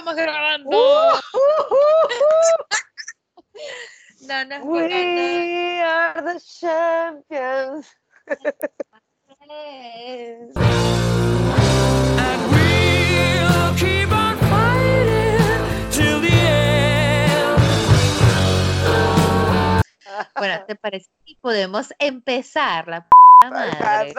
estamos grabando. Uh, no, no es We are the champions. que And we'll keep on fighting till the end. Bueno, ¿te parece que podemos empezar la p madre?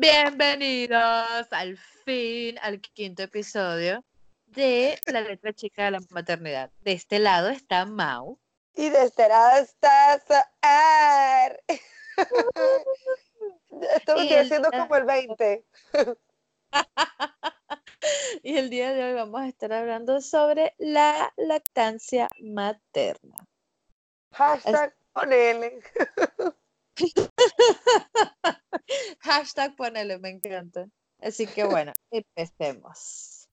Bienvenidos al fin al quinto episodio de La letra chica de la maternidad. De este lado está Mau. Y de este lado está Saar. Esto Y estoy el- haciendo como el 20. Y el día de hoy vamos a estar hablando sobre la lactancia materna. Hashtag ponele. Hashtag ponele, me encanta. Así que bueno, empecemos.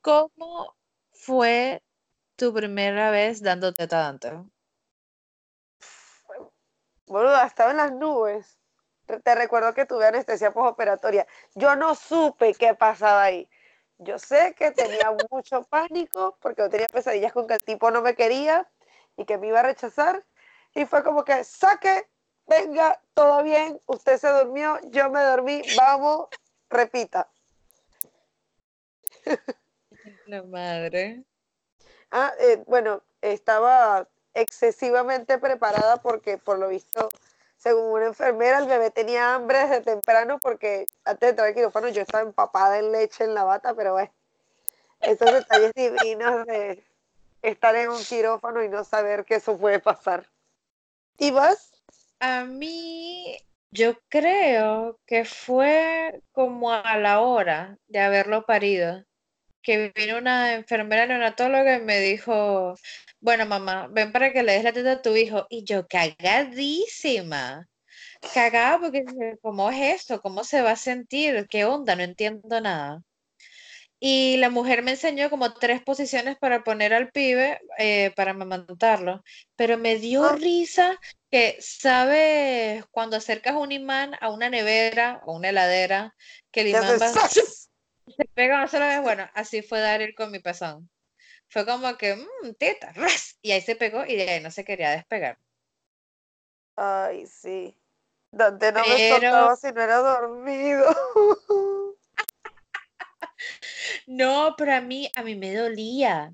¿Cómo fue tu primera vez dando teta antes? Boluda, estaba en las nubes. Te recuerdo que tuve anestesia postoperatoria. Yo no supe qué pasaba ahí. Yo sé que tenía mucho pánico porque yo tenía pesadillas con que el tipo no me quería y que me iba a rechazar. Y fue como que, saque, venga, todo bien, usted se durmió, yo me dormí, vamos, repita. La madre. Ah, eh, bueno, estaba excesivamente preparada porque por lo visto, según una enfermera, el bebé tenía hambre desde temprano porque antes de entrar al quirófano yo estaba empapada en leche en la bata, pero bueno, esos detalles divinos de estar en un quirófano y no saber que eso puede pasar. ¿Y vas? A mí, yo creo que fue como a la hora de haberlo parido, que vino una enfermera neonatóloga y me dijo, bueno, mamá, ven para que le des la teta a tu hijo. Y yo cagadísima, cagada porque ¿cómo es esto? ¿Cómo se va a sentir? ¿Qué onda? No entiendo nada. Y la mujer me enseñó como tres posiciones para poner al pibe eh, para amamantarlo, pero me dio Ah. risa que sabes cuando acercas un imán a una nevera o una heladera, que el imán va, se pega una sola vez. Bueno, así fue Daryl con mi pezón. Fue como que, mmm, teta, ras, y ahí se pegó y de ahí no se quería despegar. Ay, sí. Dante no me soltaba si no era dormido. No, pero a mí, a mí me dolía.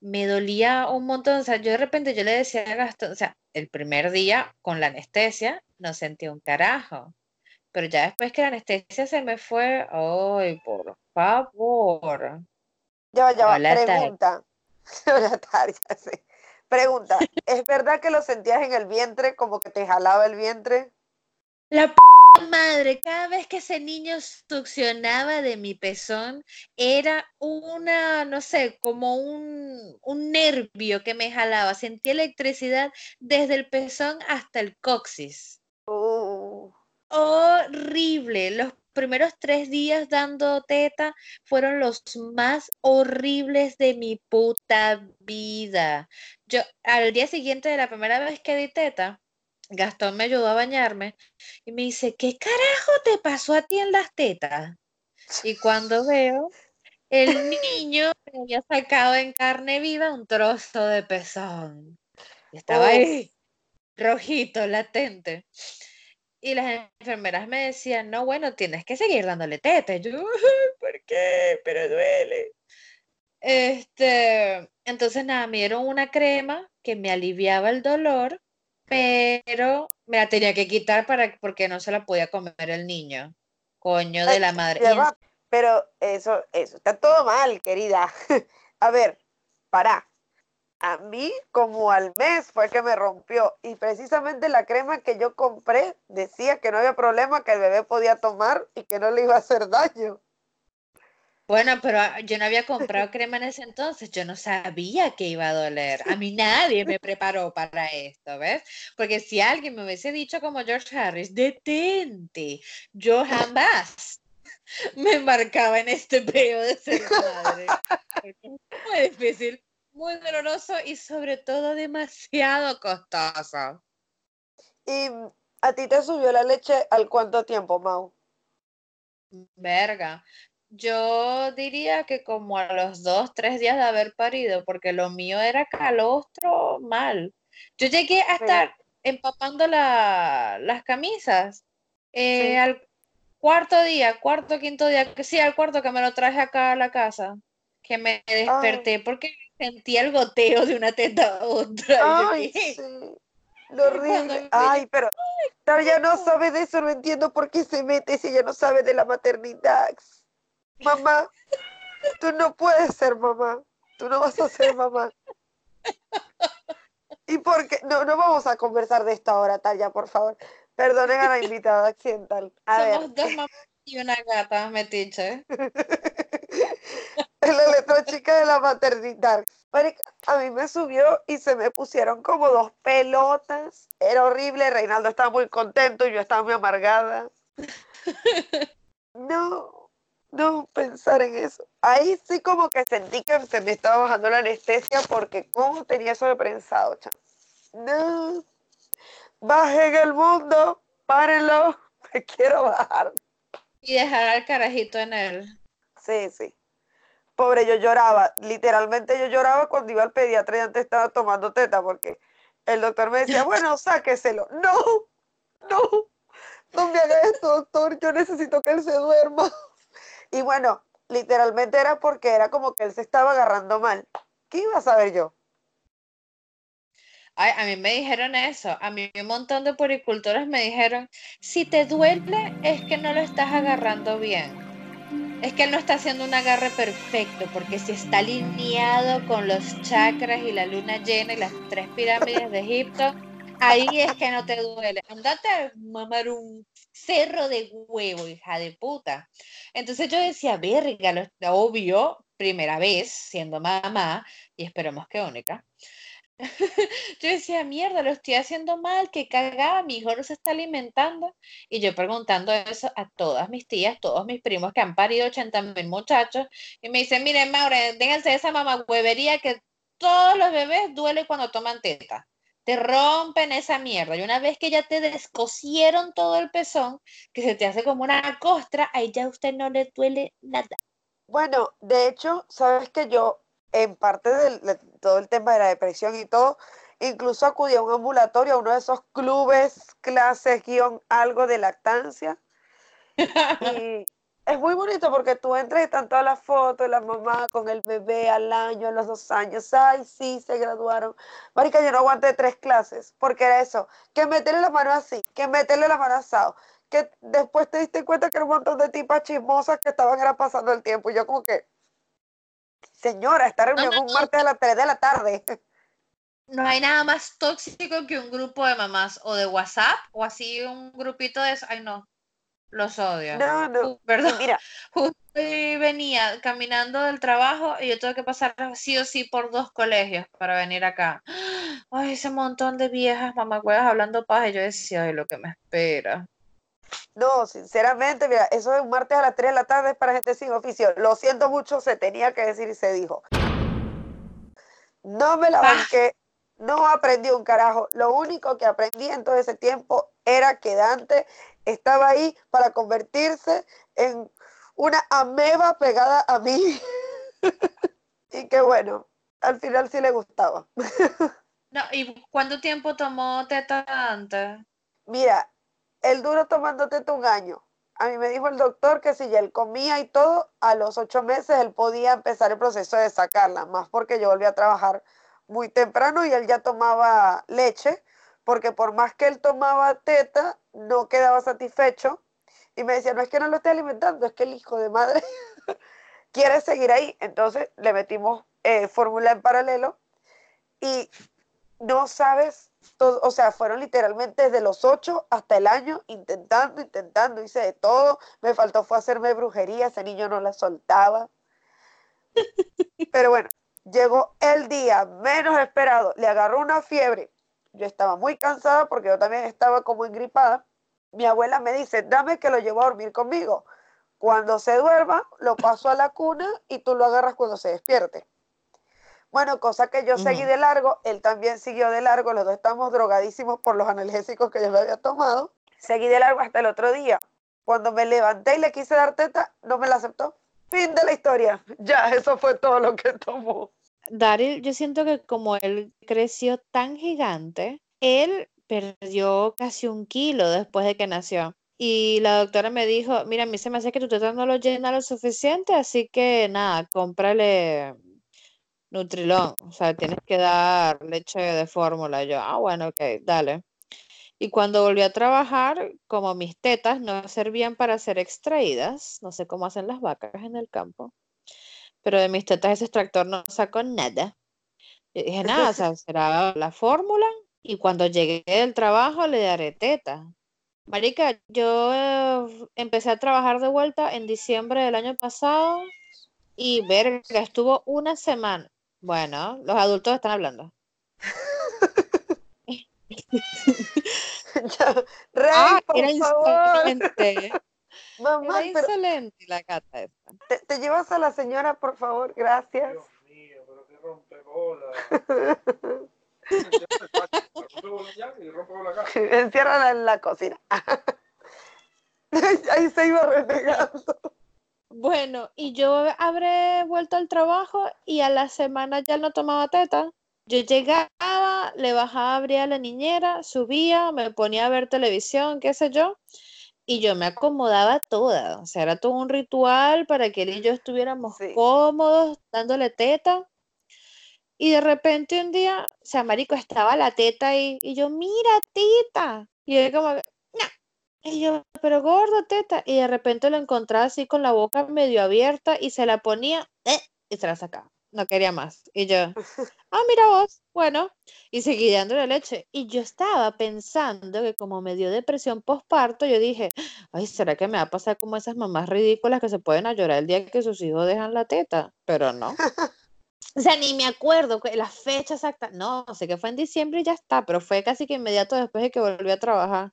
Me dolía un montón. O sea, yo de repente yo le decía a Gastón, o sea, el primer día con la anestesia no sentí un carajo. Pero ya después que la anestesia se me fue, ay, por favor. Ya va, ya va. Hola. Pregunta. Hola, Tar, ya sé. Pregunta. ¿Es verdad que lo sentías en el vientre, como que te jalaba el vientre? La p madre, cada vez que ese niño succionaba de mi pezón, era una, no sé, como un, un nervio que me jalaba. Sentía electricidad desde el pezón hasta el coxis. Uh, Horrible. Los primeros tres días dando teta fueron los más horribles de mi puta vida. Yo, al día siguiente de la primera vez que di teta, Gastón me ayudó a bañarme y me dice, ¿qué carajo te pasó a ti en las tetas? Y cuando veo, el niño me había sacado en carne viva un trozo de pezón. Y estaba Uf. ahí, rojito, latente. Y las enfermeras me decían, no, bueno, tienes que seguir dándole teta. Y yo, "Ay, ¿por qué? Pero duele. Este, entonces nada, me dieron una crema que me aliviaba el dolor, pero me la tenía que quitar para, porque no se la podía comer el niño. Coño de la madre. Pero eso, eso, está todo mal, querida. A ver, para. A mí, como al mes, fue que me rompió. Y precisamente la crema que yo compré decía que no había problema, que el bebé podía tomar y que no le iba a hacer daño. Bueno, pero ah, yo no había comprado crema en ese entonces, yo no sabía que iba a doler. A mí nadie me preparó para esto, ¿ves? Porque si alguien me hubiese dicho como George Harris, detente, yo jamás me embarcaba en este peo de ser madre. Muy difícil, muy doloroso y sobre todo demasiado costoso. ¿Y a ti te subió la leche al cuánto tiempo, Mau? Verga. Yo diría que como a los dos, tres días de haber parido, porque lo mío era calostro mal. Yo llegué a estar empapando la- las camisas eh, Sí. al cuarto día, cuarto, quinto día, que sí, al cuarto que me lo traje acá a la casa, que me desperté porque sentía el goteo de una teta a otra. yo, Ay, sí. Lo horrible. Ay, pero ya no no. sabe de eso, no entiendo por qué se mete si ella no sabe de la maternidad. Mamá, tú no puedes ser mamá. Tú no vas a ser mamá. ¿Y por qué? No, no vamos a conversar de esto ahora, Taya, por favor. Perdonen a la invitada accidental. A ver, Somos dos mamás y una gata metiche. es la letra chica de la maternidad. A mí me subió y se me pusieron como dos pelotas. Era horrible. Reinaldo estaba muy contento y yo estaba muy amargada. No, no pensar en eso. Ahí sí como que sentí que se me estaba bajando la anestesia porque cómo tenía eso de prensado, chamo. No, bajen el mundo, párenlo, me quiero bajar. Y dejar al carajito en él. Sí, sí. Pobre, yo lloraba. Literalmente yo lloraba cuando iba al pediatra y antes estaba tomando teta porque el doctor me decía, bueno, sáqueselo. No, no, no me haga esto, doctor. Yo necesito que él se duerma. Y bueno, literalmente era porque era como que él se estaba agarrando mal. ¿Qué iba a saber yo? Ay, a mí me dijeron eso. A mí un montón de poricultores me dijeron, si te duele es que no lo estás agarrando bien. Es que él no está haciendo un agarre perfecto, porque si está alineado con los chakras y la luna llena y las tres pirámides de Egipto, ahí es que no te duele. Andate a mamar un cerro de huevo, hija de puta. Entonces yo decía, verga, obvio, primera vez siendo mamá, y esperemos que única. Yo decía, mierda, lo estoy haciendo mal, que cagada, mi hijo no se está alimentando. Y yo preguntando eso a todas mis tías, todos mis primos que han parido 80 mil muchachos, y me dicen, miren, Maura, déjense esa mamá huevería que todos los bebés duele cuando toman teta. Te rompen esa mierda. Y una vez que ya te descosieron todo el pezón, que se te hace como una costra, ahí ya a usted no le duele nada. Bueno, de hecho, sabes que yo, en parte del- de todo el tema de la depresión y todo, incluso acudí a un ambulatorio, a uno de esos clubes, clases, guion, algo de lactancia. Y es muy bonito porque tú entras y están todas las fotos, la mamá con el bebé al año, a los dos años. Ay, sí, se graduaron. Marica, yo no aguanté tres clases porque era eso, que meterle la mano así, que meterle la mano asado, que después te diste cuenta que era un montón de tipas chismosas que estaban era pasando el tiempo. Y yo como que, señora, esta reunión no, es un martes a las 3 de la tarde. No hay nada más tóxico que un grupo de mamás o de WhatsApp o así un grupito de... Ay, no, los odio. No, no. Perdón, mira, justo venía caminando del trabajo y yo tuve que pasar sí o sí por dos colegios para venir acá. Ay, ese montón de viejas mamacuevas hablando paja y yo decía, ay, lo que me espera. No, sinceramente, mira, eso es un martes a las 3 de la tarde es para gente sin oficio. Lo siento mucho, se tenía que decir y se dijo. No me la banqué, no aprendí un carajo. Lo único que aprendí en todo ese tiempo era que Dante estaba ahí para convertirse en una ameba pegada a mí. y que bueno, al final sí le gustaba. No, ¿y cuánto tiempo tomó teta antes? Mira, él duró tomando teta un año. A mí me dijo el doctor que si ya él comía y todo, a los ocho meses él podía empezar el proceso de sacarla, más porque yo volví a trabajar muy temprano y él ya tomaba leche, porque por más que él tomaba teta, no quedaba satisfecho. Y me decía, no es que no lo esté alimentando, es que el hijo de madre quiere seguir ahí. Entonces le metimos eh, fórmula en paralelo y no sabes, todo, o sea, fueron literalmente desde los ocho hasta el año intentando, intentando, hice de todo. Me faltó fue hacerme brujería, ese niño no la soltaba. Pero bueno, llegó el día menos esperado, le agarró una fiebre. Yo estaba muy cansada porque yo también estaba como engripada. Mi abuela me dice, dame que lo llevo a dormir conmigo. Cuando se duerma, lo paso a la cuna y tú lo agarras cuando se despierte. Bueno, cosa que yo seguí de largo, él también siguió de largo, los dos estamos drogadísimos por los analgésicos que yo le había tomado. Seguí de largo hasta el otro día. Cuando me levanté y le quise dar teta, no me la aceptó. Fin de la historia. Ya, eso fue todo lo que tomó. Daryl, yo siento que como él creció tan gigante, él perdió casi un kilo después de que nació. Y la doctora me dijo, mira, a mí se me hace que tu teta no lo llena lo suficiente, así que nada, cómprale Nutrilón. O sea, tienes que dar leche de fórmula. Yo, ah, bueno, ok, dale. Y cuando volví a trabajar, como mis tetas no servían para ser extraídas, no sé cómo hacen las vacas en el campo, pero de mis tetas ese extractor no sacó nada. Y dije, nada, o sea, será la fórmula y cuando llegué del trabajo le daré teta. Marica, yo eh, empecé a trabajar de vuelta en diciembre del año pasado y verga, estuvo una semana. Bueno, los adultos están hablando. Rey, Ah, por era favor. Mamá, Era pero insolente la gata esta. te, te llevas a la señora, por favor, gracias. Dios mío, pero qué rompebola. Enciérrala en la cocina. Ahí se iba renegando. Bueno, y yo habré vuelto al trabajo y a la semana ya no tomaba teta. Yo llegaba, le bajaba a abrir a la niñera, subía, me ponía a ver televisión, qué sé yo, y yo me acomodaba toda. O sea, era todo un ritual para que él y yo estuviéramos Sí. cómodos, dándole teta. Y de repente un día, o sea, marico, estaba la teta ahí, y yo, mira, teta. Y él como, "No". Y yo, pero gordo, teta. Y de repente lo encontraba así con la boca medio abierta y se la ponía ¡eh! y se la sacaba. No quería más. Y yo, ah, mira vos, bueno. Y seguí dándole leche. Y yo estaba pensando que como me dio depresión postparto, yo dije, ay, ¿será que me va a pasar como esas mamás ridículas que se pueden a llorar el día que sus hijos dejan la teta? Pero no. O sea, ni me acuerdo la fecha exacta. No, sé que fue en diciembre y ya está, pero fue casi que inmediato después de que volví a trabajar.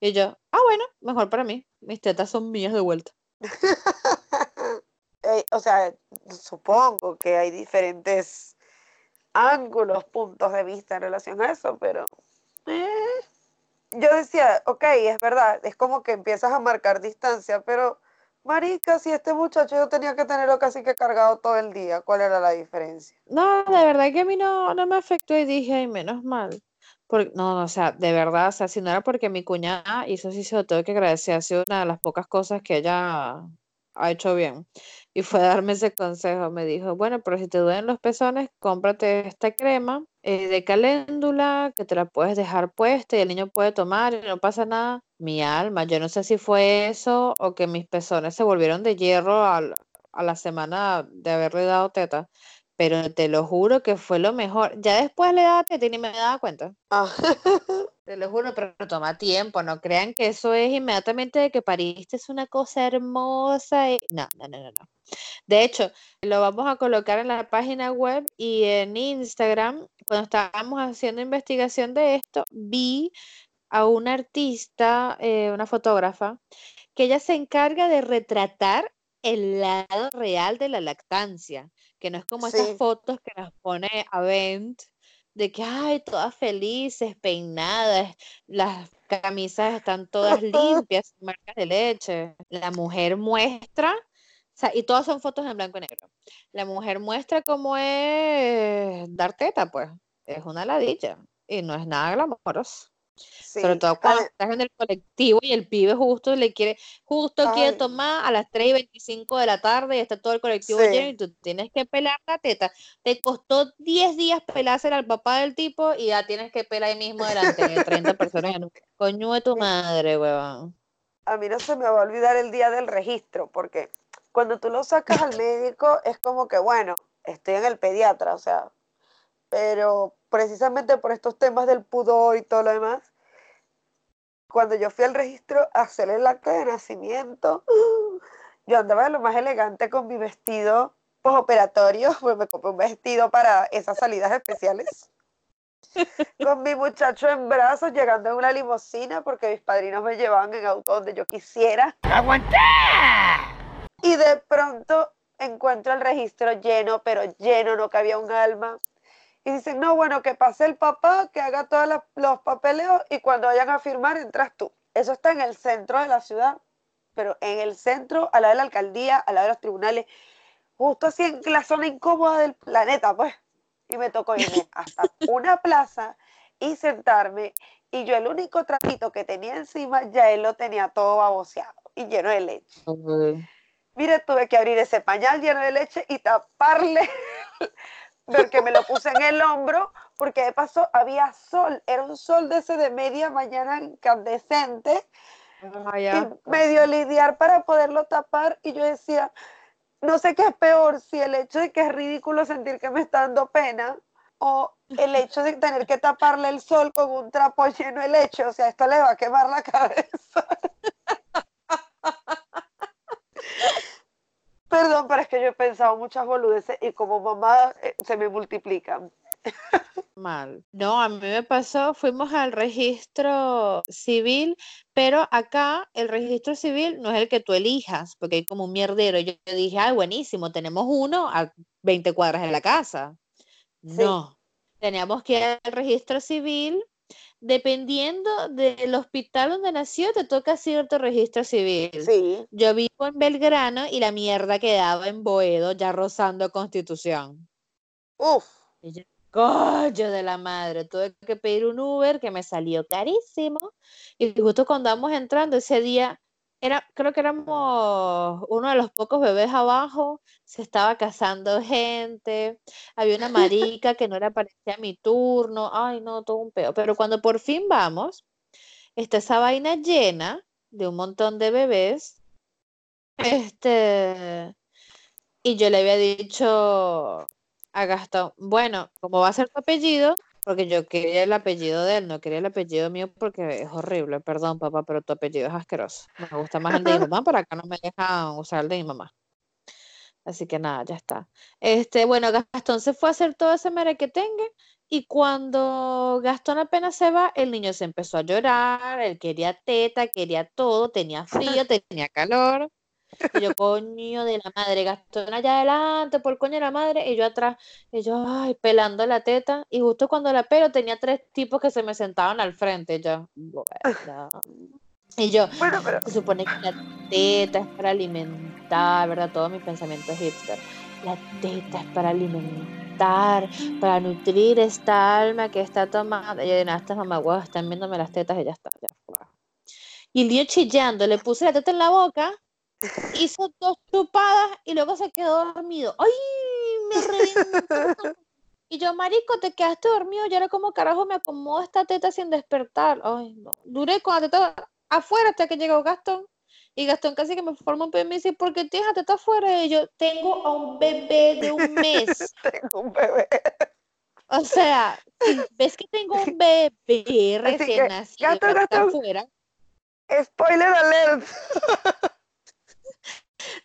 Y yo, ah, bueno, mejor para mí. Mis tetas son mías de vuelta. Eh, o sea, supongo que hay diferentes ángulos, puntos de vista en relación a eso, pero eh, yo decía, ok, es verdad, es como que empiezas a marcar distancia, pero marica, si este muchacho yo tenía que tenerlo casi que cargado todo el día, ¿cuál era la diferencia? No, de verdad que a mí no, no me afectó y dije, ay, menos mal. Por- no, no, o sea, de verdad, o sea, si no era porque mi cuñada, y eso sí se lo tengo que agradecer, ha sido una de las pocas cosas que ella ha hecho bien. Y fue darme ese consejo. Me dijo, bueno, pero si te duelen los pezones, cómprate esta crema eh, de caléndula que te la puedes dejar puesta y el niño puede tomar y no pasa nada. Mi alma, yo no sé si fue eso o que mis pezones se volvieron de hierro a la semana de haberle dado teta. Pero te lo juro que fue lo mejor. Ya después le daba teta y ni me daba cuenta. Ah, Te lo juro, pero toma tiempo. No crean que eso es inmediatamente de que pariste es una cosa hermosa. y- No, no, no, no, no. De hecho, lo vamos a colocar en la página web y en Instagram. Cuando estábamos haciendo investigación de esto, vi a una artista, eh, una fotógrafa, que ella se encarga de retratar el lado real de la lactancia, que no es como Sí. estas fotos que nos pone Avent, de que, ay, todas felices, peinadas, las camisas están todas limpias, marcas de leche. La mujer muestra, o sea, y todas son fotos en blanco y negro. La mujer muestra cómo es dar teta, pues. Es una ladilla y no es nada glamoroso. Sobre todo cuando estás en el colectivo y el pibe justo le quiere, justo quiere tomar a las 3 y 25 de la tarde y está todo el colectivo Sí. lleno y tú tienes que pelar la teta. Te costó 10 días pelársela al papá del tipo y ya tienes que pelar ahí mismo delante de 30 personas. Coño de tu madre, huevón. a mí no se me va a olvidar el día del registro, porque cuando tú lo sacas al médico es como que, bueno, estoy en el pediatra, o sea, pero precisamente por estos temas del pudor y todo lo demás, cuando yo fui al registro a hacer el acta de nacimiento, yo andaba de lo más elegante con mi vestido postoperatorio, pues me compré un vestido para esas salidas especiales. Con mi muchacho en brazos, llegando en una limusina, porque mis padrinos me llevaban en auto donde yo quisiera. Y de pronto encuentro el registro lleno, pero lleno, no cabía un alma. Y dicen, no, bueno, que pase el papá, que haga todos los- papeleos y cuando vayan a firmar entras tú. Eso está en el centro de la ciudad, pero en el centro, al lado de la alcaldía, al lado de los tribunales, justo así en la zona incómoda del planeta, pues. Y me tocó irme hasta una plaza y sentarme. Y yo el único trapito que tenía encima, ya él lo tenía todo baboseado y lleno de leche. Mire, tuve que abrir ese pañal lleno de leche y taparle, porque me lo puse en el hombro, porque de paso había sol, era un sol de ese de media mañana incandescente, y asco. medio lidiar para poderlo tapar, y yo decía, no sé qué es peor, si el hecho de que es ridículo sentir que me está dando pena, o el hecho de tener que taparle el sol con un trapo lleno de leche, o sea, esto le va a quemar la cabeza. Perdón, pero es que yo he pensado muchas boludeces y como mamá eh, se me multiplican. Mal. No, a mí me pasó, fuimos al registro civil, pero acá el registro civil no es el que tú elijas, porque hay como un mierdero. Yo, yo dije, ay, buenísimo, tenemos uno a 20 cuadras de la casa. No, teníamos que ir al registro civil. Dependiendo del hospital donde nació, te toca cierto registro civil. Sí, Yo vivo en Belgrano y la mierda quedaba en Boedo, ya rozando Constitución. uff, Y yo, coño de la madre, tuve que pedir un Uber que me salió carísimo. Y justo cuando vamos entrando ese día, era, creo que éramos uno de los pocos bebés abajo, se estaba casando gente, había una marica que no era parecía mi turno, ay no, todo un peo. Pero cuando por fin vamos, está esa vaina llena de un montón de bebés. Este, y yo le había dicho a Gastón, bueno, como va a ser tu apellido, porque yo quería el apellido de él, no quería el apellido mío porque es horrible, perdón papá, pero tu apellido es asqueroso. Me gusta más el de mi mamá, pero acá no me dejan usar el de mi mamá. Así que nada, ya está. Este, bueno, Gastón se fue a hacer todo ese merequetengue y cuando Gastón apenas se va, el niño se empezó a llorar, él quería teta, quería todo, tenía frío, tenía calor. Y yo, coño de la madre, Gastón allá adelante, por coño de la madre, y yo atrás, y yo, ay, pelando la teta, y justo cuando la pelo tenía tres tipos que se me sentaban al frente, y yo, "Bueno". Y yo, bueno, pero se supone que la teta es para alimentar, ¿verdad? Todo mi pensamiento es hipster. La teta es para alimentar, para nutrir esta alma que está tomada. Y yo, nada, estas mamagüevas están viéndome las tetas y ya está, ya. Y el niño chillando, le puse la teta en la boca, hizo dos chupadas y luego se quedó dormido. ¡Ay! Me reventó. Y yo, marico, te quedaste dormido, y ahora como carajo me acomodo esta teta sin despertar. Ay, no. Duré con la teta afuera hasta que llegó Gastón. Y Gastón casi que me forma un pie y me dice, ¿por qué tienes la teta afuera? Y yo, tengo a un bebé de un mes. tengo un bebé. O sea, si ves que tengo un bebé recién nacido Gastón, Gastón. afuera, Spoiler alert.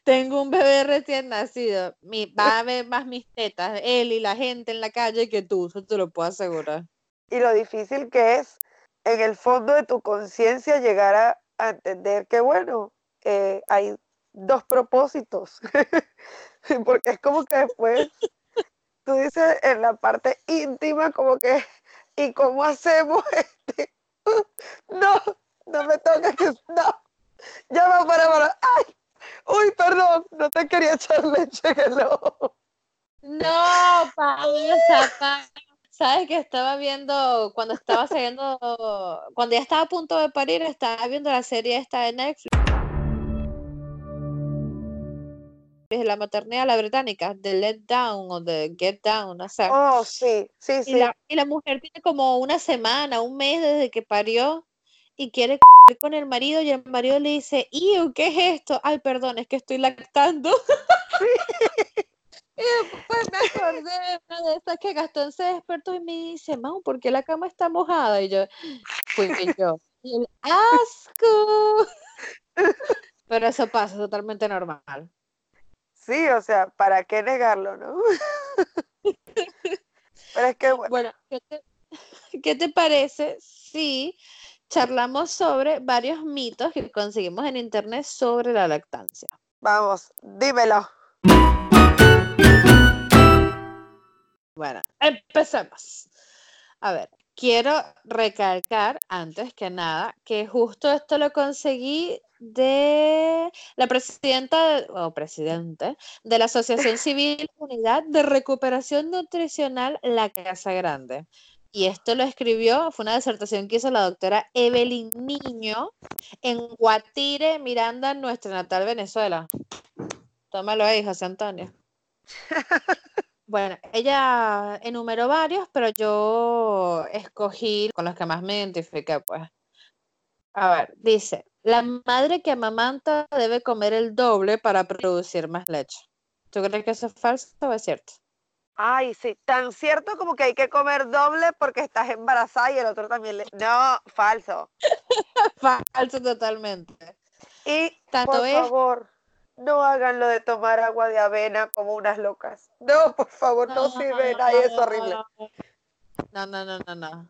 tengo un bebé recién nacido. Mi, va a ver más mis tetas, él y la gente en la calle que tú, eso te lo puedo asegurar. Y lo difícil que es en el fondo de tu conciencia llegar a, entender que, bueno, eh, hay dos propósitos. Porque es como que después tú dices en la parte íntima, como que, ¿y cómo hacemos este? No, no me toca que. No, ya va para, para. ¡Ay! Uy, perdón, no te quería echar leche en el ojo. No, pasa, pa. Sabes que estaba viendo, cuando estaba saliendo, cuando ya estaba a punto de parir, estaba viendo la serie esta de Netflix. de la maternidad, la británica, de Let Down o de Get Down, no sé. Oh, sí, sí, Y sí. la, y la mujer tiene como una semana, un mes desde que parió y quiere con el marido y el marido le dice, ¿y qué es esto? Ay, perdón, es que estoy lactando. y después me acordé de una de esas que Gastón se despertó y me dice, Mau, ¿por qué la cama está mojada? Y yo, fui yo. Y él, asco. Pero eso pasa, es totalmente normal. sí, o sea, ¿para qué negarlo, no? Pero es que, bueno, Bueno, ¿qué te, qué te parece si charlamos sobre varios mitos que conseguimos en internet sobre la lactancia? vamos, dímelo. Bueno, empecemos. A ver, quiero recalcar antes que nada que justo esto lo conseguí de la presidenta o presidente de la Asociación Civil Unidad de Recuperación Nutricional La Casa Grande. Y esto lo escribió, fue una disertación que hizo la doctora Evelyn Niño en Guatire, Miranda, nuestra natal Venezuela. Tómalo ahí, José Antonio. Bueno, ella enumeró varios, pero yo escogí con los que más me identifiqué, pues. A ver, dice, la madre que amamanta debe comer el doble para producir más leche. ¿Tú crees que eso es falso o es cierto? Ay, sí, tan cierto como que hay que comer doble porque estás embarazada y el otro también le... No, falso. Falso totalmente. Y Tanto por es- favor, no hagan lo de tomar agua de avena como unas locas. No, por favor, no, sirve, ay, es horrible. No, no, no, no, no.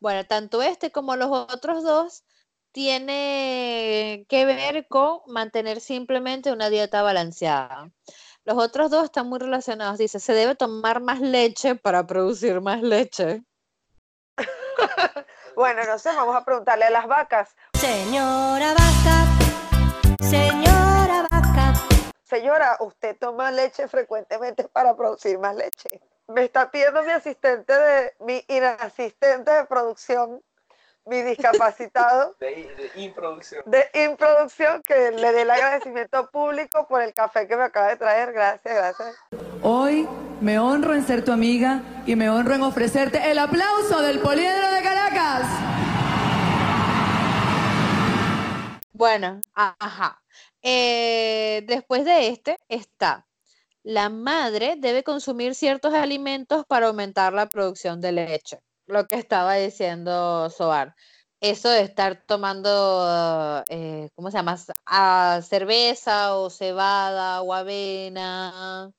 Bueno, tanto este como los otros dos tiene que ver con mantener simplemente una dieta balanceada. Los otros dos están muy relacionados. Dice, se debe tomar más leche para producir más leche. Bueno, no sé, vamos a preguntarle a las vacas. Señora vaca, señora vaca, Señora, ¿usted toma leche frecuentemente para producir más leche? Me está pidiendo mi asistente de, mi inasistente de producción, mi discapacitado De, de improducción. de improducción, que le dé el agradecimiento público por el café que me acaba de traer. Gracias, gracias. Hoy me honro en ser tu amiga y me honro en ofrecerte el aplauso del Poliedro de Caracas. Bueno, ajá. Eh, después de este está, la madre debe consumir ciertos alimentos para aumentar la producción de leche. Lo que estaba diciendo Soar. Eso de estar tomando, eh, ¿cómo se llama? S- ah, cerveza o cebada o avena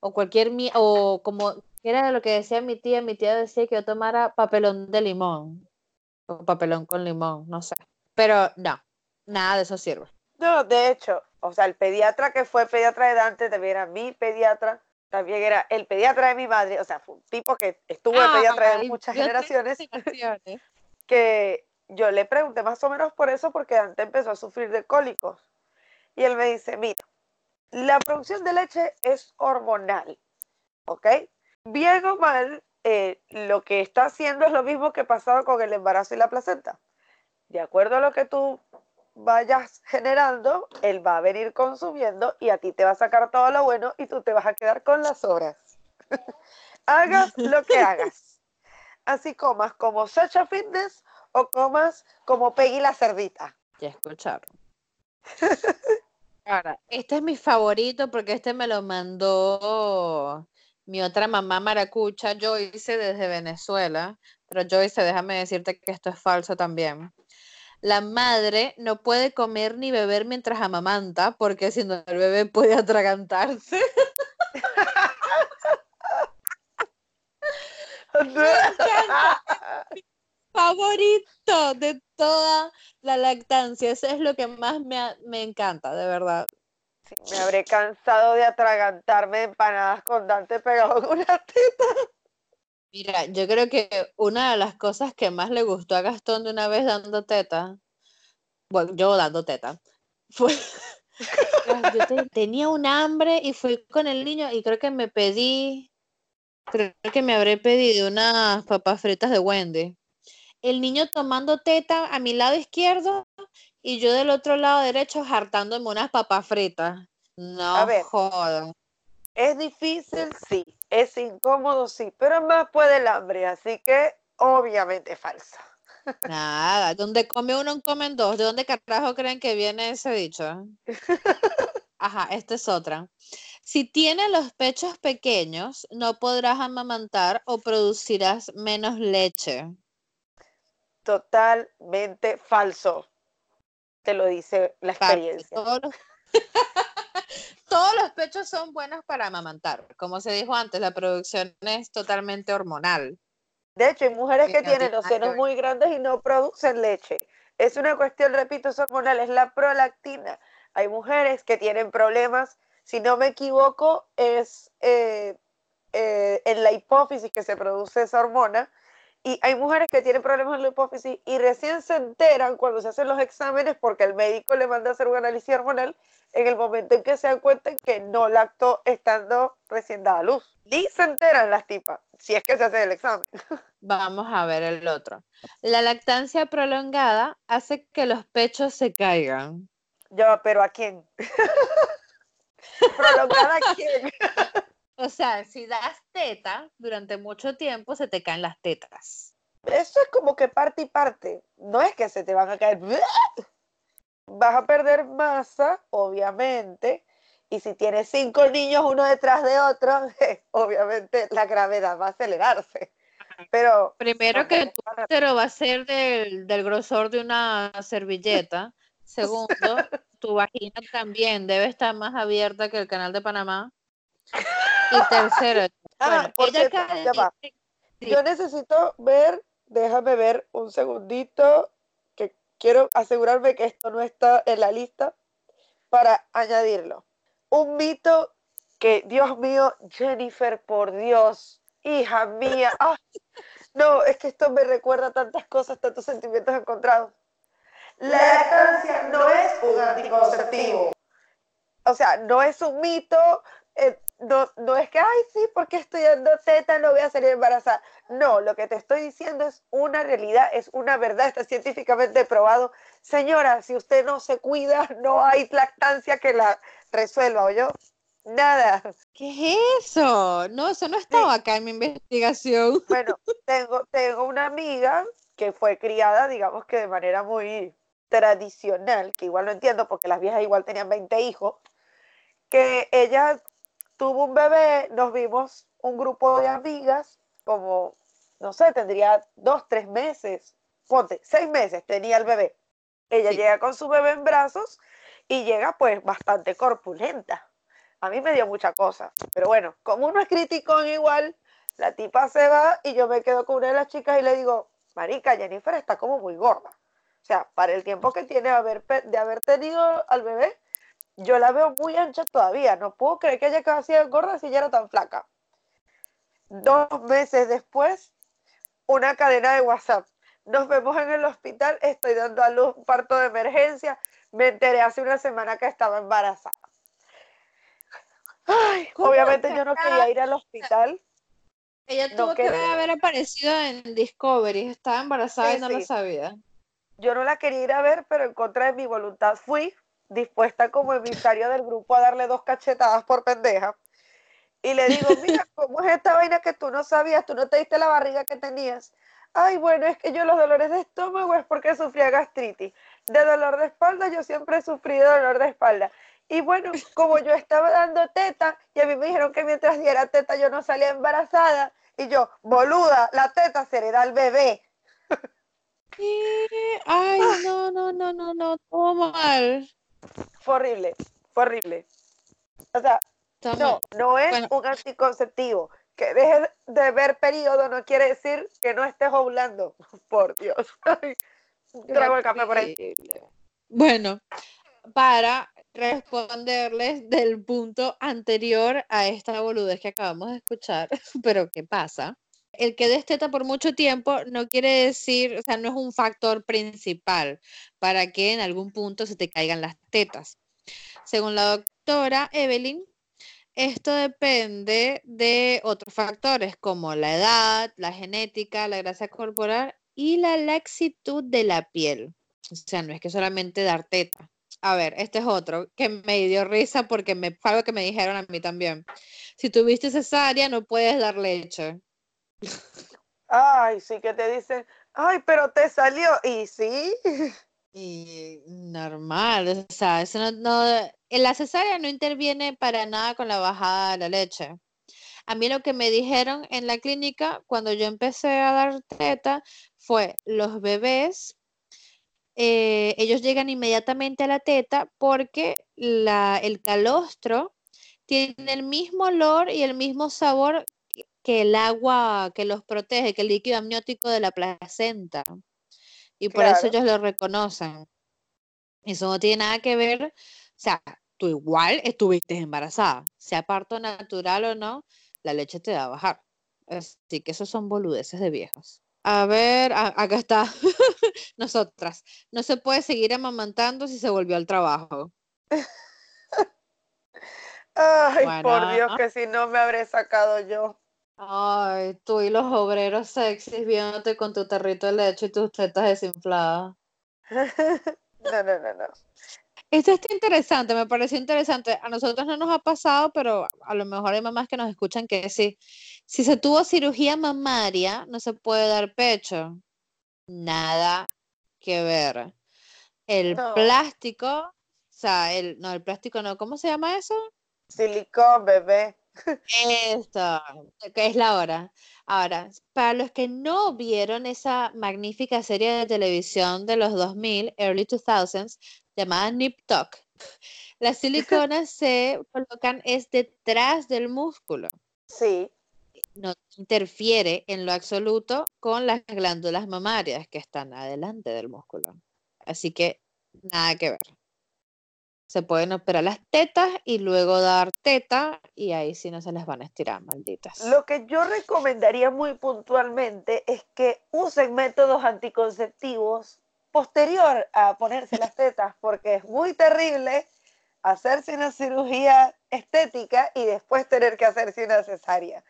o cualquier, o como era lo que decía mi tía, mi tía decía que yo tomara papelón de limón o papelón con limón, no sé. Pero no, nada de eso sirve. No, de hecho, o sea, el pediatra que fue pediatra de Dante también era mi pediatra, también era el pediatra de mi madre, o sea, fue un tipo que estuvo de pediatra de muchas generaciones, generaciones. que yo le pregunté más o menos por eso, porque Dante empezó a sufrir de cólicos. Y él me dice, mira, la producción de leche es hormonal, ¿ok? Bien o mal, eh, lo que está haciendo es lo mismo que pasaba con el embarazo y la placenta. De acuerdo a lo que tú vayas generando, él va a venir consumiendo y a ti te va a sacar todo lo bueno y tú te vas a quedar con las obras. hagas lo que hagas. Así comas como Sacha Fitness o comas como Peggy la cerdita. Ya escucharon. Ahora, este es mi favorito porque este me lo mandó mi otra mamá maracucha, Joyce, desde Venezuela. Pero Joyce, déjame decirte que esto es falso también. La madre no puede comer ni beber mientras amamanta porque si no el bebé puede atragantarse. Favorito de toda la lactancia. Eso es lo que más me, me encanta, de verdad. Sí, me habré cansado de atragantarme de empanadas con Dante pegado con una teta. Mira, yo creo que una de las cosas que más le gustó a Gastón de una vez dando teta, bueno, yo dando teta, fue, yo te- tenía un hambre y fui con el niño y creo que me pedí, creo que me habré pedido unas papas fritas de Wendy. El niño tomando teta a mi lado izquierdo y yo del otro lado derecho hartándome unas papas fritas. No ver. jodas. Es difícil, sí. Es incómodo, sí. Pero más puede el hambre, así que obviamente falsa. Nada, donde come uno, comen dos. ¿De dónde carajo creen que viene ese dicho? Ajá, esta es otra. Si tienes los pechos pequeños, no podrás amamantar o producirás menos leche. Totalmente falso. Te lo dice la experiencia. Todos los, todos los pechos son buenos para amamantar. Como se dijo antes, la producción es totalmente hormonal. De hecho, hay mujeres Sí, que tienen tiene los senos muy grandes y no producen leche. Es una cuestión, repito, es hormonal, es la prolactina. Hay mujeres que tienen problemas, si no me equivoco, es eh, eh, en la hipófisis que se produce esa hormona. Y hay mujeres que tienen problemas en la hipófisis y recién se enteran cuando se hacen los exámenes porque el médico le manda a hacer un análisis hormonal en el momento en que se dan cuenta que no lactó estando recién dada a luz. Ni se enteran las tipas, si es que se hace el examen. Vamos a ver el otro. La lactancia prolongada hace que los pechos se caigan. Ya, pero ¿a quién? ¿Prolongada a quién? O sea, si das teta durante mucho tiempo, se te caen las tetas. Eso es como que parte y parte. No es que se te van a caer. Vas a perder masa, obviamente. Y si tienes cinco niños uno detrás de otro, obviamente la gravedad va a acelerarse. Pero Primero que tu útero va a ser del, del grosor de una servilleta. Segundo, tu vagina también debe estar más abierta que el canal de Panamá. Y tercero, Ah, bueno, por cierto, ya va. yo necesito ver, déjame ver un segundito, que quiero asegurarme que esto no está en la lista para añadirlo. Un mito que, Dios mío, Jennifer, por Dios, hija mía, ah, no, es que esto me recuerda tantas cosas, tantos sentimientos encontrados. La lactancia no es un anticonceptivo. O sea, no es un mito, eh, no, no es que, ay, sí, porque estoy dando teta, no voy a salir embarazada. No, lo que te estoy diciendo es una realidad, es una verdad, está científicamente probado. Señora, si usted no se cuida, no hay lactancia que la resuelva, ¿o yo? Nada. ¿Qué es eso? No, eso no estaba acá en mi investigación. Bueno, tengo, tengo una amiga que fue criada, digamos que de manera muy tradicional, que igual no entiendo porque las viejas igual tenían 20 hijos, que ella tuvo un bebé, nos vimos un grupo de amigas, como, no sé, tendría dos, tres meses, ponte, seis meses tenía el bebé. Ella Sí. llega con su bebé en brazos y llega pues bastante corpulenta. A mí me dio mucha cosa, pero bueno, como uno es criticón igual, la tipa se va y yo me quedo con una de las chicas y le digo, marica, Jennifer está como muy gorda. O sea, para el tiempo que tiene de haber, pe- de haber tenido al bebé, yo la veo muy ancha todavía. No puedo creer que haya quedado así de gorda si ya era tan flaca. Dos meses después, una cadena de WhatsApp. Nos vemos en el hospital, estoy dando a luz un parto de emergencia. Me enteré hace una semana que estaba embarazada. Ay, ¿Cómo obviamente yo no quería ir al hospital. Ella No tuvo que haber aparecido en Discovery, estaba embarazada Sí, y no lo sí. sabía. Yo no la quería ir a ver, pero en contra de mi voluntad fui, dispuesta como emisario del grupo a darle dos cachetadas por pendeja. Y le digo, mira, ¿cómo es esta vaina que tú no sabías? Tú no te diste la barriga que tenías. Ay, bueno, es que yo los dolores de estómago es porque sufría gastritis. De dolor de espalda, yo siempre he sufrido dolor de espalda. Y bueno, como yo estaba dando teta, y a mí me dijeron que mientras diera teta yo no salía embarazada, y yo, boluda, la teta se le da al bebé. ¿Qué? Ay, no, no, no, no, no, todo mal. Fue horrible, fue horrible. O sea, no, no es Bueno. un anticonceptivo. Que dejes de ver periodo no quiere decir que no estés ovulando. Por Dios. Ay, Trago el café por ahí. Bueno, para responderles del punto anterior a esta boludez que acabamos de escuchar, pero ¿qué pasa? El que des teta por mucho tiempo no quiere decir, o sea, no es un factor principal para que en algún punto se te caigan las tetas. Según la doctora Evelyn, esto depende de otros factores como la edad, la genética, la grasa corporal y la laxitud de la piel. O sea, no es que solamente dar teta. A ver, este es otro que me dio risa porque me, fue algo que me dijeron a mí también. Si tuviste cesárea, no puedes dar leche. Ay, sí que te dicen, ay, pero te salió. Y sí, Y normal, o sea, eso no, no- la cesárea no interviene para nada con la bajada de la leche. A mí lo que me dijeron en la clínica cuando yo empecé a dar teta fue los bebés, eh, ellos llegan inmediatamente a la teta porque la, el calostro tiene el mismo olor y el mismo sabor que- el agua que los protege, que el líquido amniótico de la placenta. Y por eso ellos lo reconocen. Eso no tiene nada que ver, o sea, tú igual estuviste embarazada, sea parto natural o no, la leche te va a bajar. Así que esos son boludeces de viejos. A ver, a- acá está. Nosotras. No se puede seguir amamantando si se volvió al trabajo. Ay, por. Dios, que si no me habré sacado yo. Ay, tú y los obreros sexys viéndote con tu tarrito de leche y tus tetas desinfladas. No, no, no, no. Esto está interesante, me pareció interesante. A nosotros no nos ha pasado, pero a lo mejor hay mamás que nos escuchan que sí. Si se tuvo cirugía mamaria, no se puede dar pecho. Nada que ver. El No. plástico, o sea, el, no, el plástico no, ¿cómo se llama eso? Silicón, bebé. Esto, que es la hora. Ahora, para los que no vieron esa magnífica serie de televisión de los 2000, early 2000s, llamada Nip Tuck, las siliconas se colocan es detrás del músculo. Sí. No interfiere en lo absoluto con las glándulas mamarias que están adelante del músculo. Así que nada que ver. Se pueden operar las tetas y luego dar teta y ahí sí no se les van a estirar, malditas. Lo que yo recomendaría muy puntualmente es que usen métodos anticonceptivos posterior a ponerse las tetas, porque es muy terrible hacerse una cirugía estética y después tener que hacerse una cesárea.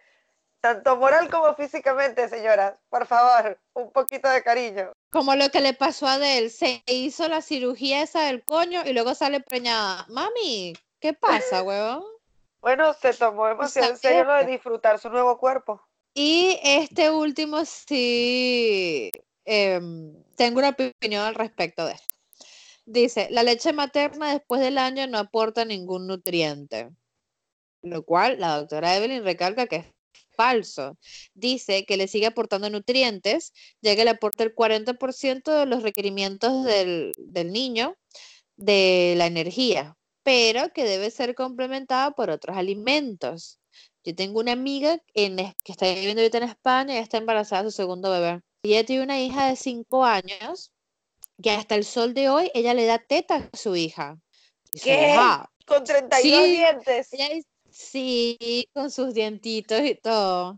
Tanto moral como físicamente, señoras. Por favor, un poquito de cariño. Como lo que le pasó a Adele, se hizo la cirugía esa del coño y luego sale preñada. Mami, ¿qué pasa, huevón? Bueno, se tomó demasiado en serio lo de disfrutar su nuevo cuerpo. Y este último sí em, tengo una opinión al respecto de esto. Dice, la leche materna después del año no aporta ningún nutriente. Lo cual la doctora Evelyn recalca que es falso. Dice que le sigue aportando nutrientes, ya que le aporta el 40% de los requerimientos del, del niño de la energía, pero que debe ser complementada por otros alimentos. Yo tengo una amiga en que está viviendo ahorita en España y está embarazada de su segundo bebé. Ella tiene una hija de 5 años que hasta el sol de hoy ella le da teta a su hija. Y su ¿Qué? hija- Con 32 Sí. dientes. ella sí, con sus dientitos y todo.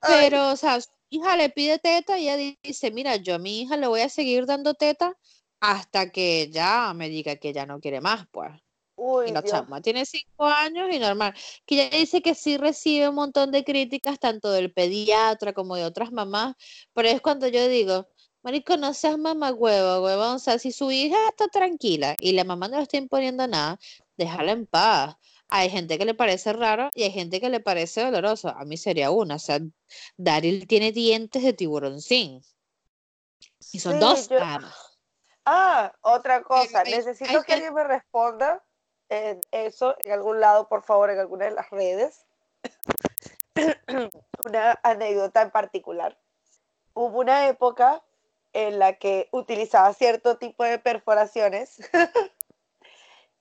Ay. Pero, o sea, su hija le pide teta y ella di- dice, mira, yo a mi hija le voy a seguir dando teta hasta que ya me diga que ya no quiere más, pues. Uy, Y la Dios. chama tiene cinco años y normal. Que ella dice que sí recibe un montón de críticas, tanto del pediatra como de otras mamás, pero es cuando yo digo, marico, no seas mamá huevo, huevón. O sea, si su hija está tranquila y la mamá no le está imponiendo nada, déjala en paz. Hay gente que le parece raro y hay gente que le parece doloroso. A mí sería una. O sea, Daryl tiene dientes de tiburoncín. Y son Sí, dos. yo- Ah, otra cosa. hay- Necesito hay que que- alguien me responda en eso en algún lado, por favor, en alguna de las redes. Una anécdota en particular. Hubo una época en la que utilizaba cierto tipo de perforaciones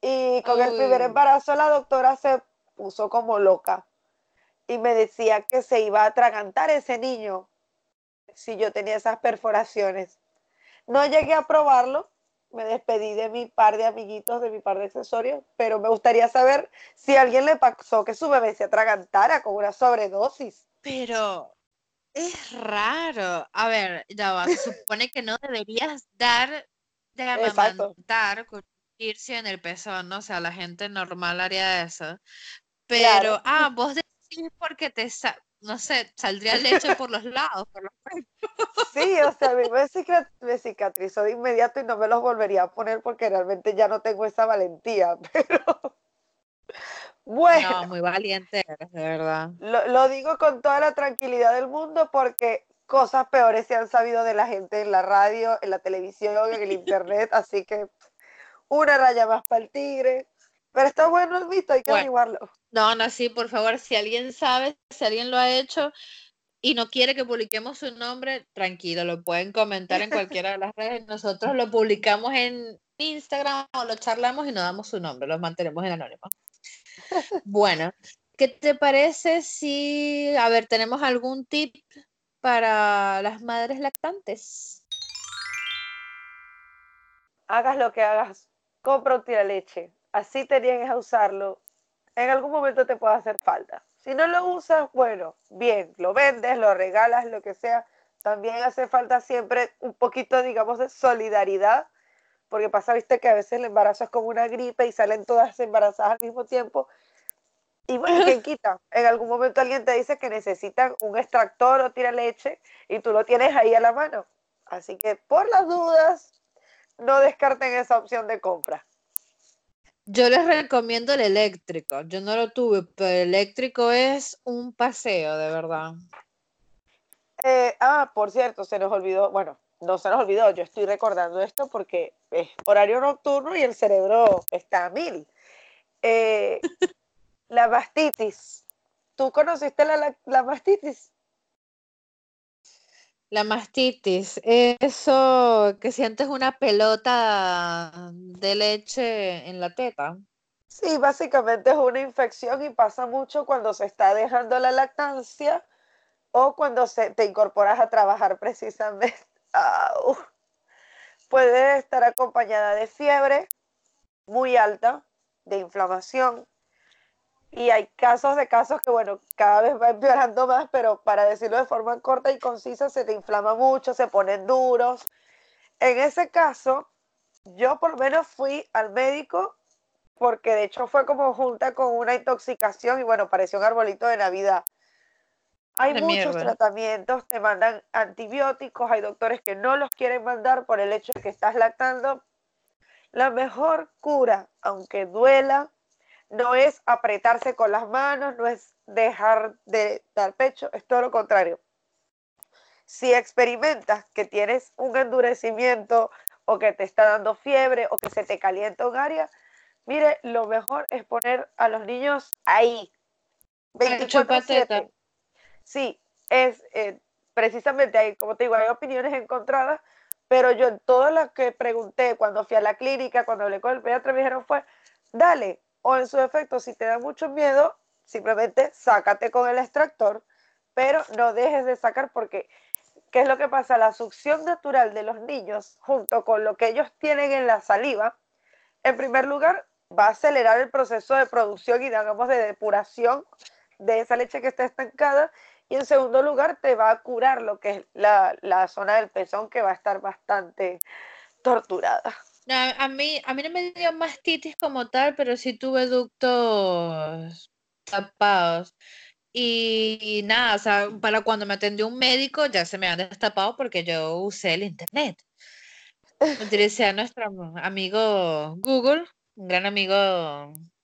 y con el primer embarazo la doctora se puso como loca y me decía que se iba a atragantar ese niño si yo tenía esas perforaciones. No llegué a probarlo, me despedí de mi par de amiguitos, de mi par de accesorios, pero me gustaría saber si a alguien le pasó que su bebé se atragantara con una sobredosis. Pero es raro. A ver, ya va. Se supone que no deberías dar de amamantar con irse en el pezón, ¿no? O sea, la gente normal haría eso. Claro. Pero, ah, vos decís porque te, sa- no sé, saldría leche por los lados, por los Sí, o sea, a mí me, cica- me cicatrizó de inmediato y no me los volvería a poner porque realmente ya no tengo esa valentía, pero bueno. No, muy valiente eres, de verdad. Lo, lo digo con toda la tranquilidad del mundo porque cosas peores se han sabido de la gente en la radio, en la televisión, en el internet, así que una raya más para el tigre. Pero está bueno el mito, hay que Bueno. averiguarlo. No, no, sí, por favor, si alguien sabe, si alguien lo ha hecho y no quiere que publiquemos su nombre, tranquilo, lo pueden comentar en cualquiera de las redes. Nosotros lo publicamos en Instagram o lo charlamos y no damos su nombre, lo mantenemos en anónimo. Bueno, ¿qué te parece si, a ver, tenemos algún tip para las madres lactantes? Hagas lo que hagas, compra un leche. Así te niegues a usarlo. En algún momento te puede hacer falta. Si no lo usas, bueno, bien, lo vendes, lo regalas, lo que sea. También hace falta siempre un poquito, digamos, de solidaridad, porque pasa, viste, que a veces el embarazo es como una gripe y salen todas embarazadas al mismo tiempo. Y bueno, ¿quién quita? En algún momento alguien te dice que necesitan un extractor o tira leche y tú lo tienes ahí a la mano. Así que por las dudas, no descarten esa opción de compra. Yo les recomiendo el eléctrico. Yo no lo tuve, pero el eléctrico es un paseo, de verdad. Eh, ah, por cierto, se nos olvidó, bueno, no se nos olvidó, yo estoy recordando esto porque es horario nocturno y el cerebro está a mil. Eh, la mastitis. ¿Tú conociste la, la, la mastitis? La mastitis, eso que sientes una pelota de leche en la teta. Sí, básicamente es una infección y pasa mucho cuando se está dejando la lactancia o cuando se, te incorporas a trabajar precisamente. Puede estar acompañada de fiebre muy alta, de inflamación. Y hay casos de casos que, bueno, cada vez va empeorando más, pero para decirlo de forma corta y concisa, se te inflama mucho, se ponen duros. En ese caso, yo por lo menos fui al médico porque de hecho fue como junta con una intoxicación y bueno, pareció un arbolito de Navidad. Hay De muchos mierda. tratamientos, te mandan antibióticos, hay doctores que no los quieren mandar por el hecho de que estás lactando. La mejor cura, aunque duela, no es apretarse con las manos, no es dejar de dar pecho, es todo lo contrario. Si experimentas que tienes un endurecimiento o que te está dando fiebre o que se te calienta un área, mire, lo mejor es poner a los niños ahí, Pecho 24/7. pateta. Sí, es eh, precisamente ahí, como te digo, hay opiniones encontradas, pero yo en todas las que pregunté cuando fui a la clínica, cuando hablé con el pediatra, me dijeron fue, dale, o en su defecto, si te da mucho miedo, simplemente sácate con el extractor, pero no dejes de sacar porque, ¿qué es lo que pasa? La succión natural de los niños, junto con lo que ellos tienen en la saliva, en primer lugar, va a acelerar el proceso de producción y, digamos, de depuración de esa leche que está estancada. Y en segundo lugar, te va a curar lo que es la, la zona del pezón, que va a estar bastante torturada. No, a mí, a mí no me dio mastitis como tal, pero sí tuve ductos tapados. Y, y nada, o sea, para cuando me atendió un médico ya se me han destapado porque yo usé el internet. Utilicé a nuestro am- amigo Google, un gran amigo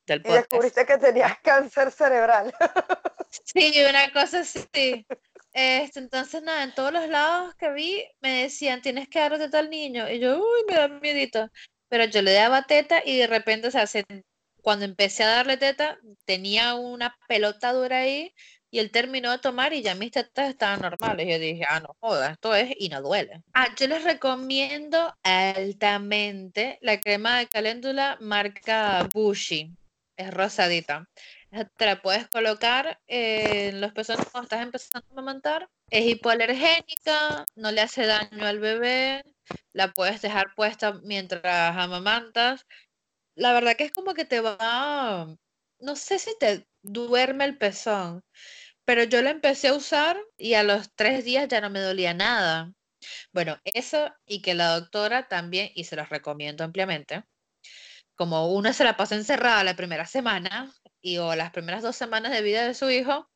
del Y podcast. descubriste que tenías cáncer cerebral. Sí, una cosa así. Este, entonces, nada, en todos los lados que vi me decían, tienes que darle teta al niño. Y yo, uy, me da miedito. Pero yo le daba teta y de repente, o sea, se- cuando empecé a darle teta, tenía una pelota dura ahí y él terminó de tomar y ya mis tetas estaban normales. Yo dije, ah, no jodas, esto es y no duele. Ah, yo les recomiendo altamente la crema de caléndula marca Bushy. Es rosadita. Te la puedes colocar en los pezones cuando estás empezando a amamantar. Es hipoalergénica, no le hace daño al bebé, la puedes dejar puesta mientras amamantas. La verdad que es como que te va, no sé si te duerme el pezón, pero yo la empecé a usar y a los tres días ya no me dolía nada. Bueno, eso y que la doctora también, y se los recomiendo ampliamente, como una se la pasa encerrada la primera semana y o las primeras dos semanas de vida de su hijo,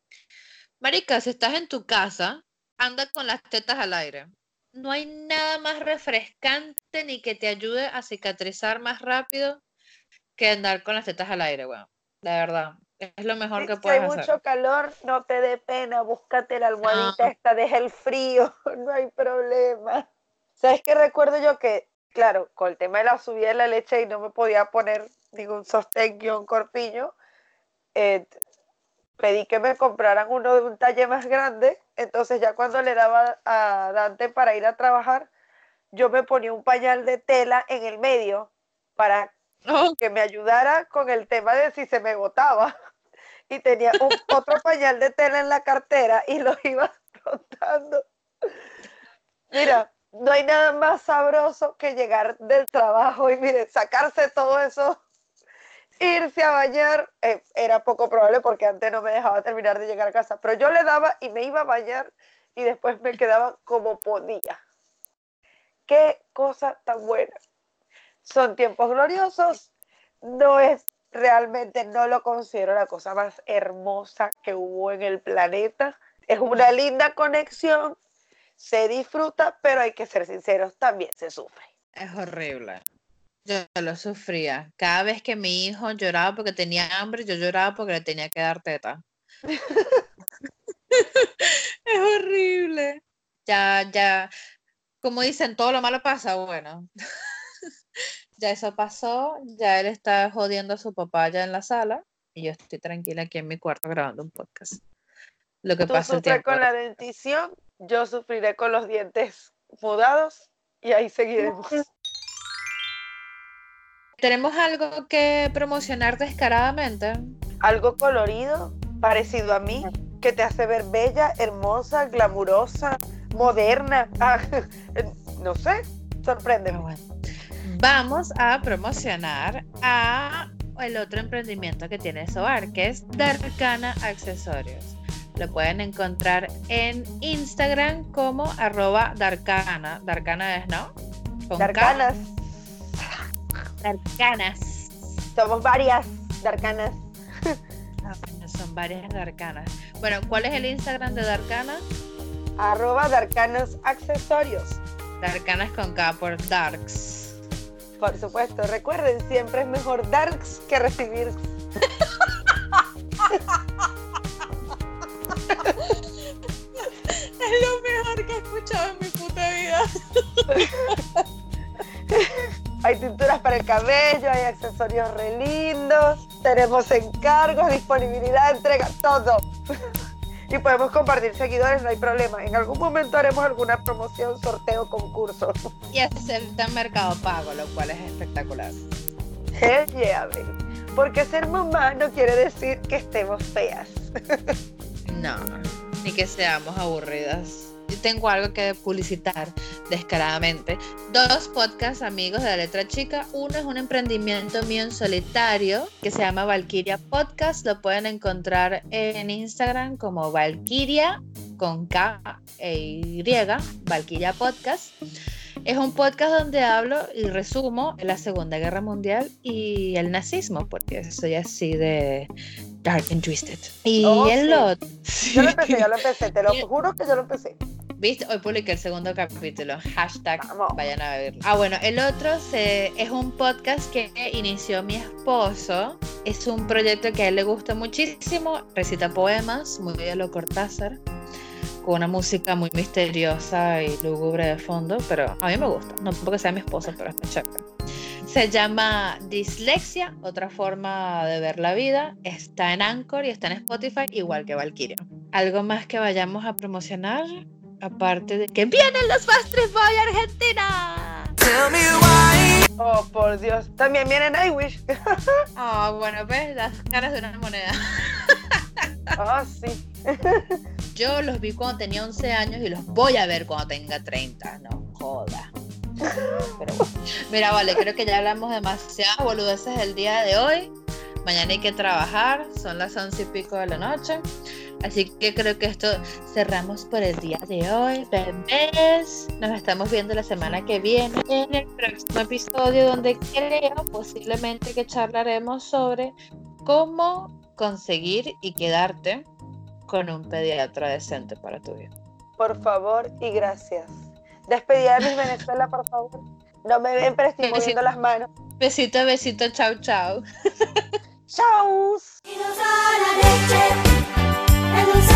marica, si estás en tu casa, anda con las tetas al aire. No hay nada más refrescante ni que te ayude a cicatrizar más rápido que andar con las tetas al aire, weón. La verdad, es lo mejor Si, que si puedes hay hacer. mucho calor, no te dé pena, búscate la almohadita No. esta, deja el frío, no hay problema. ¿Sabes qué recuerdo yo que, claro, con el tema de la subida de la leche y no me podía poner ningún sostén guion corpiño, eh, pedí que me compraran uno de un talle más grande, entonces ya cuando le daba a Dante para ir a trabajar, yo me ponía un pañal de tela en el medio para Oh, que me ayudara con el tema de si se me botaba. Y tenía un- otro pañal de tela en la cartera y lo iba rotando. Mira, no hay nada más sabroso que llegar del trabajo y mire, sacarse todo eso, irse a bañar. eh, era poco probable porque antes no me dejaba terminar de llegar a casa, pero yo le daba y me iba a bañar y después me quedaba como podía. Qué cosa tan buena. Son tiempos gloriosos. No es realmente, no lo considero la cosa más hermosa que hubo en el planeta. Es una linda conexión, se disfruta, pero hay que ser sinceros, también se sufre. es horrible. Yo lo sufría. Cada vez que mi hijo lloraba porque tenía hambre, yo lloraba porque le tenía que dar teta. es horrible. Ya, ya, como dicen, todo lo malo pasa, bueno. ya eso pasó, ya él está jodiendo a su papá ya en la sala y yo estoy tranquila aquí en mi cuarto grabando un podcast. Lo que Tú pasa el tiempo. con la dentición, yo sufriré con los dientes mudados y ahí seguiremos. ¿Tenemos algo que promocionar descaradamente? Algo colorido, parecido a mí, que te hace ver bella, hermosa, glamurosa, moderna. Ah, no sé, sorpréndeme. bueno. Vamos a promocionar a el otro emprendimiento que tiene Soar, que es Darkana Accesorios. Lo pueden encontrar en Instagram como arroba Darkana. Darkana es, ¿no? Con K. Darkanas, Darkanas. somos varias Darkanas. Ah, bueno, son varias Darkanas. Bueno, ¿cuál es el Instagram de Darkana? Arroba Darkanas Accesorios. Darkanas con K por Darks. Por supuesto, recuerden, siempre es mejor darks que recibir. Es lo mejor que he escuchado en mi puta vida. Tinturas para el cabello, hay accesorios re lindos, tenemos encargos, disponibilidad, entrega, todo. Y podemos compartir seguidores, no hay problema. En algún momento haremos alguna promoción, sorteo, concurso. Y aceptan Mercado Pago, lo cual es espectacular. Hell yeah, baby. Porque ser mamá no quiere decir que estemos feas. No, ni que seamos aburridas. Yo tengo algo que publicitar descaradamente. Dos podcasts amigos de la letra chica. Uno es un emprendimiento mío en solitario que se llama Valkyria Podcast. Lo pueden encontrar en Instagram como Valkyria con K e Y, Valkyria Podcast. Es un podcast donde hablo y resumo la Segunda Guerra Mundial y el nazismo, porque soy así de dark and twisted. Y Oh, el sí. otro. Yo lo empecé, yo lo empecé, te lo juro que yo lo empecé. ¿Viste? Hoy publiqué el segundo capítulo. Hashtag Vamos. vayan a verlo. Ah, bueno, el otro se- es un podcast que inició mi esposo. Es un proyecto que a él le gusta muchísimo. Recita poemas, muy de lo Cortázar, con una música muy misteriosa y lúgubre de fondo, pero a mí me gusta. No porque sea mi esposo, pero está chévere. Se llama Dislexia, otra forma de ver la vida. Está en Anchor y está en Spotify, igual que Valkyria. ¿Algo más que vayamos a promocionar? Aparte de que vienen los Fast Boy Argentina. Tell me why. Oh, por Dios. También viene Nightwish. Ah, bueno, ves las caras de una moneda. Ah, sí. Yo los vi cuando tenía 11 años y los voy a ver cuando tenga 30. No joda. Pero bueno. Mira, vale, creo que ya hablamos demasiadas boludeces el día de hoy. Mañana hay que trabajar, son las once y pico de la noche. Así que creo que esto cerramos por el día de hoy. Bebés, nos estamos viendo la semana que viene en el próximo episodio donde creo posiblemente que charlaremos sobre cómo conseguir y quedarte con un pediatra decente para tu vida. Por favor y gracias. Despedida de Miss Venezuela, por favor. No me ven, pero estoy Besito. moviendo las manos. Besito, besito, chau, chau. ¡Chao! and